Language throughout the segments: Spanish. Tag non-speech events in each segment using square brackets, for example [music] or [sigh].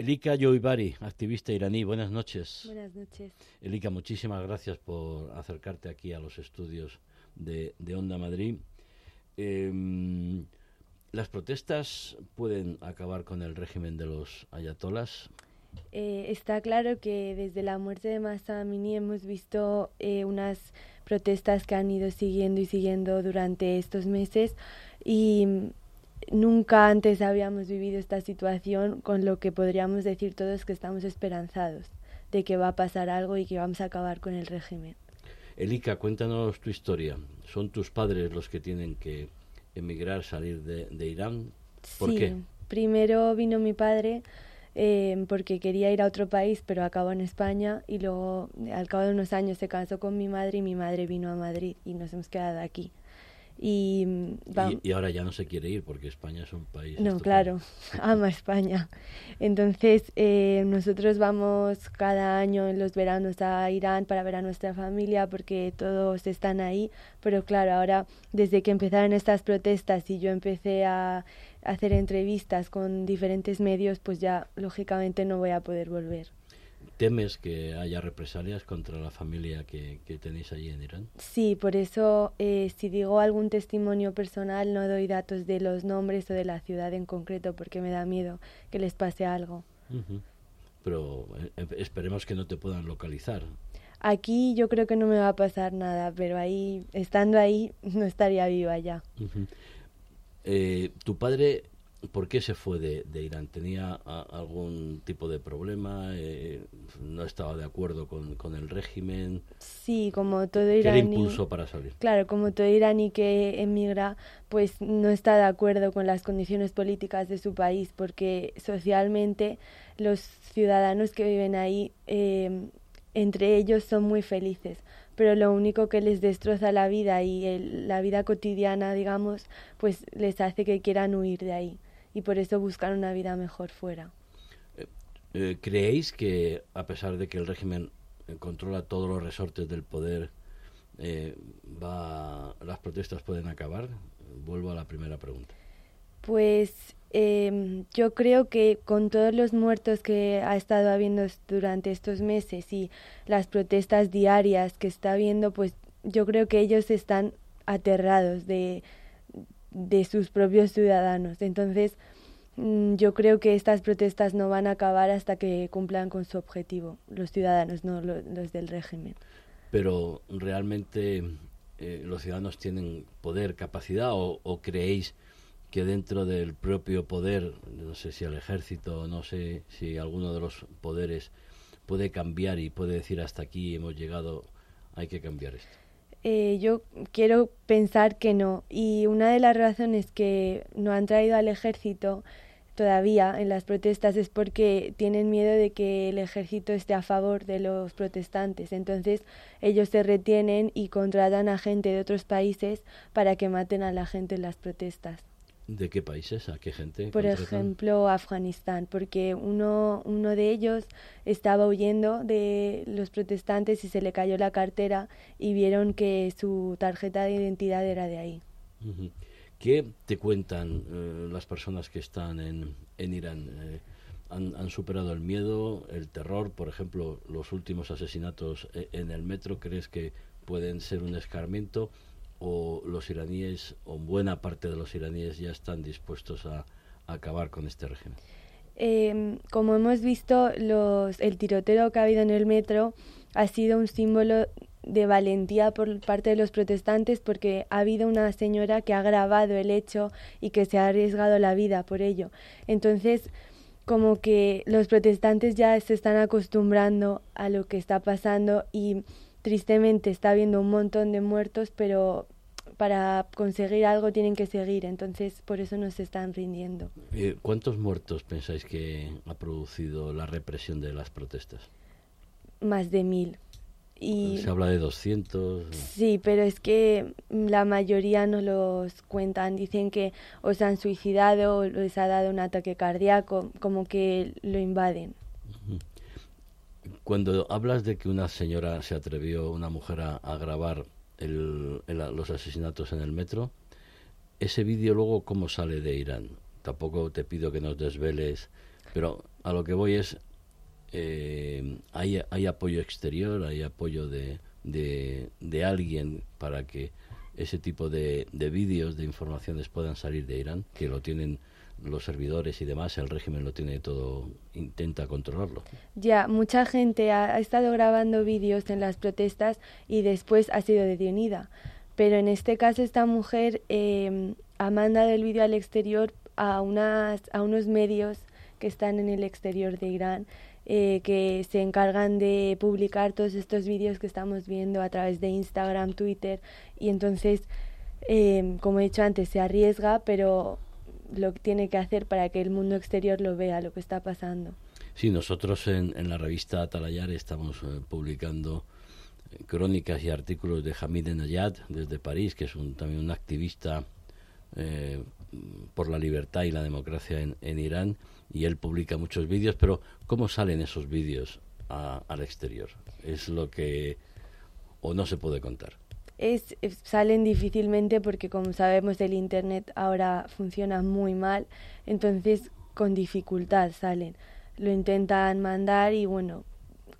Elika Yoibari, activista iraní, buenas noches. Buenas noches. Elika, muchísimas gracias por acercarte aquí a los estudios de, de Onda Madrid. Em, ¿Las protestas pueden acabar con el régimen de los ayatolas? Eh, está claro que desde la muerte de Masa Amini hemos visto eh, unas protestas que han ido siguiendo y siguiendo durante estos meses y nunca antes habíamos vivido esta situación con lo que podríamos decir todos que estamos esperanzados de que va a pasar algo y que vamos a acabar con el régimen. Elika, cuéntanos tu historia. ¿Son tus padres los que tienen que emigrar, salir de, de Irán? ¿Por sí, qué? Primero vino mi padre eh, porque quería ir a otro país, pero acabó en España y luego al cabo de unos años se casó con mi madre y mi madre vino a Madrid y nos hemos quedado aquí. Y, y, y, ahora ya no se quiere ir porque España es un país. No, estupendo. claro, [laughs] ama España. Entonces, eh, nosotros vamos cada año en los veranos a Irán para ver a nuestra familia porque todos están ahí. Pero claro, ahora, desde que empezaron estas protestas y yo empecé a hacer entrevistas con diferentes medios, pues ya lógicamente no voy a poder volver. ¿Temes que haya represalias contra la familia que, que tenéis allí en Irán? Sí, por eso eh, si digo algún testimonio personal no doy datos de los nombres o de la ciudad en concreto porque me da miedo que les pase algo. Uh -huh. Pero eh, esperemos que no te puedan localizar. Aquí yo creo que no me va a pasar nada, pero ahí, estando ahí, [laughs] no estaría viva ya. Uh -huh. eh, ¿Tu padre ¿Por qué se fue de, de Irán? ¿Tenía a, algún tipo de problema? Eh, ¿No estaba de acuerdo con, con, el régimen? Sí, como todo iraní. ¿Qué le impulsó para salir? Claro, como todo iraní que emigra, pues no está de acuerdo con las condiciones políticas de su país, porque socialmente los ciudadanos que viven ahí, eh, entre ellos son muy felices pero lo único que les destroza la vida y el, la vida cotidiana, digamos, pues les hace que quieran huir de ahí y por eso buscan una vida mejor fuera. Eh, eh, ¿Creéis que a pesar de que el régimen controla todos los resortes del poder, eh, va, las protestas pueden acabar? Vuelvo a la primera pregunta. Pues eh, yo creo que con todos los muertos que ha estado habiendo durante estos meses y las protestas diarias que está habiendo, pues yo creo que ellos están aterrados de, de sus propios ciudadanos. Entonces, mm, yo creo que estas protestas no van a acabar hasta que cumplan con su objetivo, los ciudadanos, no los, del régimen. Pero realmente eh, los ciudadanos tienen poder, capacidad o, o creéis que dentro del propio poder, no sé si el ejército, no sé si alguno de los poderes puede cambiar y puede decir hasta aquí hemos llegado, hay que cambiar esto. Eh, yo quiero pensar que no. Y una de las razones que no han traído al ejército todavía en las protestas es porque tienen miedo de que el ejército esté a favor de los protestantes. Entonces ellos se retienen y contratan a gente de otros países para que maten a la gente en las protestas. ¿De qué países? ¿A qué gente? Por contratan? ejemplo, Afganistán, porque uno, uno de ellos estaba huyendo de los protestantes y se le cayó la cartera y vieron que su tarjeta de identidad era de ahí. ¿Qué te cuentan eh, las personas que están en, en Irán? Eh, han, han, superado el miedo, el terror? Por ejemplo, los últimos asesinatos eh, en el metro, ¿crees que pueden ser un escarmiento? O los iraníes o buena parte de los iraníes ya están dispuestos a, acabar con este régimen? Eh, como hemos visto, el tiroteo que ha habido en el metro ha sido un símbolo de valentía por parte de los protestantes porque ha habido una señora que ha grabado el hecho y que se ha arriesgado la vida por ello. Entonces, como que los protestantes ya se están acostumbrando a lo que está pasando y tristemente está habiendo un montón de muertos, pero para conseguir algo tienen que seguir, entonces por eso no se están rindiendo. Eh, ¿Cuántos muertos pensáis que ha producido la represión de las protestas? Más de mil. Y, Se habla de 200. Sí, pero es que la mayoría no los cuentan. Dicen que o se han suicidado o les ha dado un ataque cardíaco, como que lo invaden. Cuando hablas de que una señora se atrevió, una mujer, a, grabar el, los asesinatos en el metro, ese vídeo luego cómo sale de Irán. Tampoco te pido que nos desveles Pero a lo que voy es, eh, hay, hay apoyo exterior, hay apoyo de, de, alguien para que ese tipo de, de vídeos, de informaciones puedan salir de Irán, que lo tienen los servidores y demás, el régimen lo tiene todo, intenta controlarlo. Ya, mucha gente ha, estado grabando vídeos en las protestas y después ha sido detenida. Pero en este caso esta mujer eh, ha mandado el vídeo al exterior a, unas, a unos medios que están en el exterior de Irán eh, que se encargan de publicar todos estos vídeos que estamos viendo a través de Instagram, Twitter y entonces, eh, como he dicho antes, se arriesga, pero lo que tiene que hacer para que el mundo exterior lo vea, lo que está pasando. Sí, nosotros en, en la revista Atalayar estamos eh, publicando eh, crónicas y artículos de Hamid Nayad desde París, que es un, también un activista por la libertad y la democracia en, en, Irán, y él publica muchos vídeos, pero ¿cómo salen esos vídeos al exterior? Es lo que o no se puede contar es, salen difícilmente porque como sabemos el internet ahora funciona muy mal, entonces con dificultad salen. Lo intentan mandar y bueno,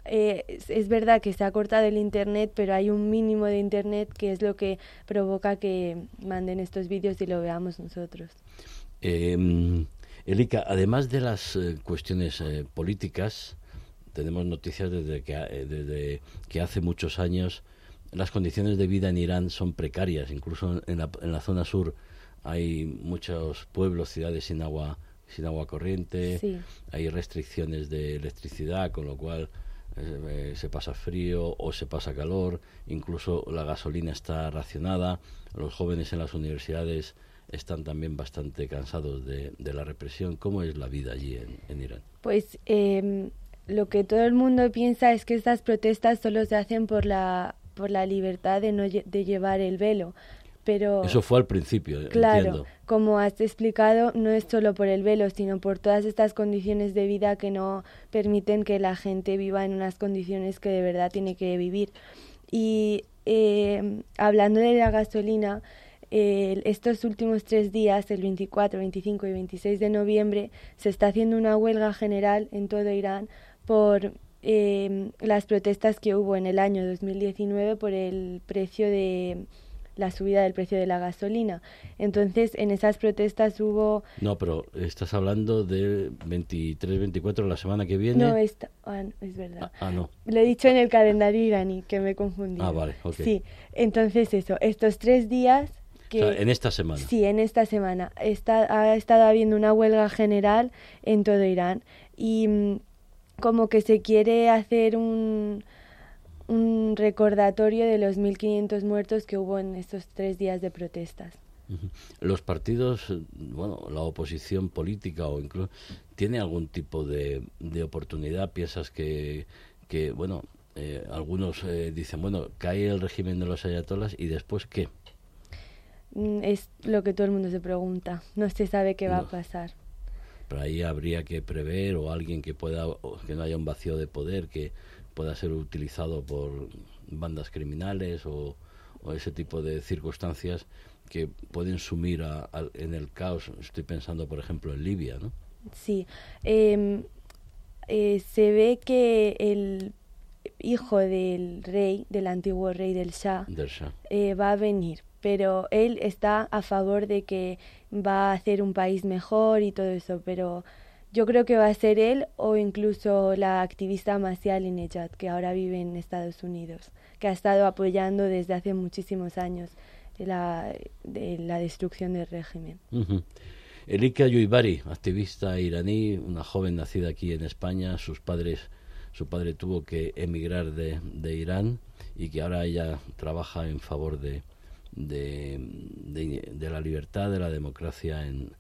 eh, es, verdad que se ha cortado el internet, pero hay un mínimo de internet que es lo que provoca que manden estos vídeos y lo veamos nosotros. Eh, Elika, además de las eh, cuestiones eh, políticas, tenemos noticias desde que, desde que hace muchos años las condiciones de vida en Irán son precarias. Incluso en la, en la zona sur hay muchos pueblos, ciudades sin agua, sin agua corriente. Hay restricciones de electricidad, con lo cual eh, se pasa frío o se pasa calor. Incluso la gasolina está racionada. Los jóvenes en las universidades están también bastante cansados de, de la represión. ¿Cómo es la vida allí en, en Irán? Pues eh, lo que todo el mundo piensa es que estas protestas solo se hacen por la por la libertad de, no, de llevar el velo. Pero, Eso fue al principio. Claro, como has explicado, no es solo por el velo, sino por todas estas condiciones de vida que no permiten que la gente viva en unas condiciones que de verdad tiene que vivir. Y eh, hablando de la gasolina, estos últimos tres días, el 24, 25 y 26 de noviembre, se está haciendo una huelga general en todo Irán por eh, las protestas que hubo en el año 2019 por el precio de la subida del precio de la gasolina. Entonces, en esas protestas hubo... No, pero estás hablando de 23, 24 la semana que viene. No, está, ah, es verdad. Ah, ah, no. Lo he dicho en el calendario iraní, que me he confundido. Ah, vale, ok. Sí, entonces eso, estos tres días... Que, en esta semana. Sí, en esta semana. Está, ha estado habiendo una huelga general en todo Irán y mm, como que se quiere hacer un, un recordatorio de los 1.500 muertos que hubo en estos tres días de protestas. Los partidos, bueno, la oposición política o incluso, ¿tiene algún tipo de, de oportunidad? ¿Piensas que, que bueno, eh, algunos eh, dicen, bueno, cae el régimen de los ayatolas y después qué? Mm, es lo que todo el mundo se pregunta. No se sabe qué va a pasar pero ahí habría que prever o alguien que pueda que no haya un vacío de poder que pueda ser utilizado por bandas criminales o, ese tipo de circunstancias que pueden sumir en el caos. Estoy pensando, por ejemplo, en Libia, ¿no? Sí. Em, eh, se ve que el hijo del rey, del antiguo rey del Shah, eh, va a venir, pero él está a favor de que va a hacer un país mejor y todo eso, pero yo creo que va a ser él o incluso la activista Masia Linejad, que ahora vive en Estados Unidos, que ha estado apoyando desde hace muchísimos años la, de la destrucción del régimen. Elika Yuibari, activista iraní, una joven nacida aquí en España, sus padres, su padre tuvo que emigrar de, de Irán y que ahora ella trabaja en favor de, de, de, la libertad, de la democracia en,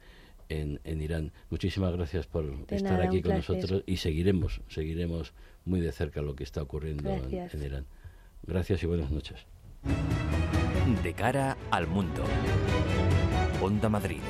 en, en Irán. Muchísimas gracias por estar aquí con nosotros y seguiremos, seguiremos muy de cerca lo que está ocurriendo en, en Irán. Gracias y buenas noches. De cara al mundo. Onda Madrid.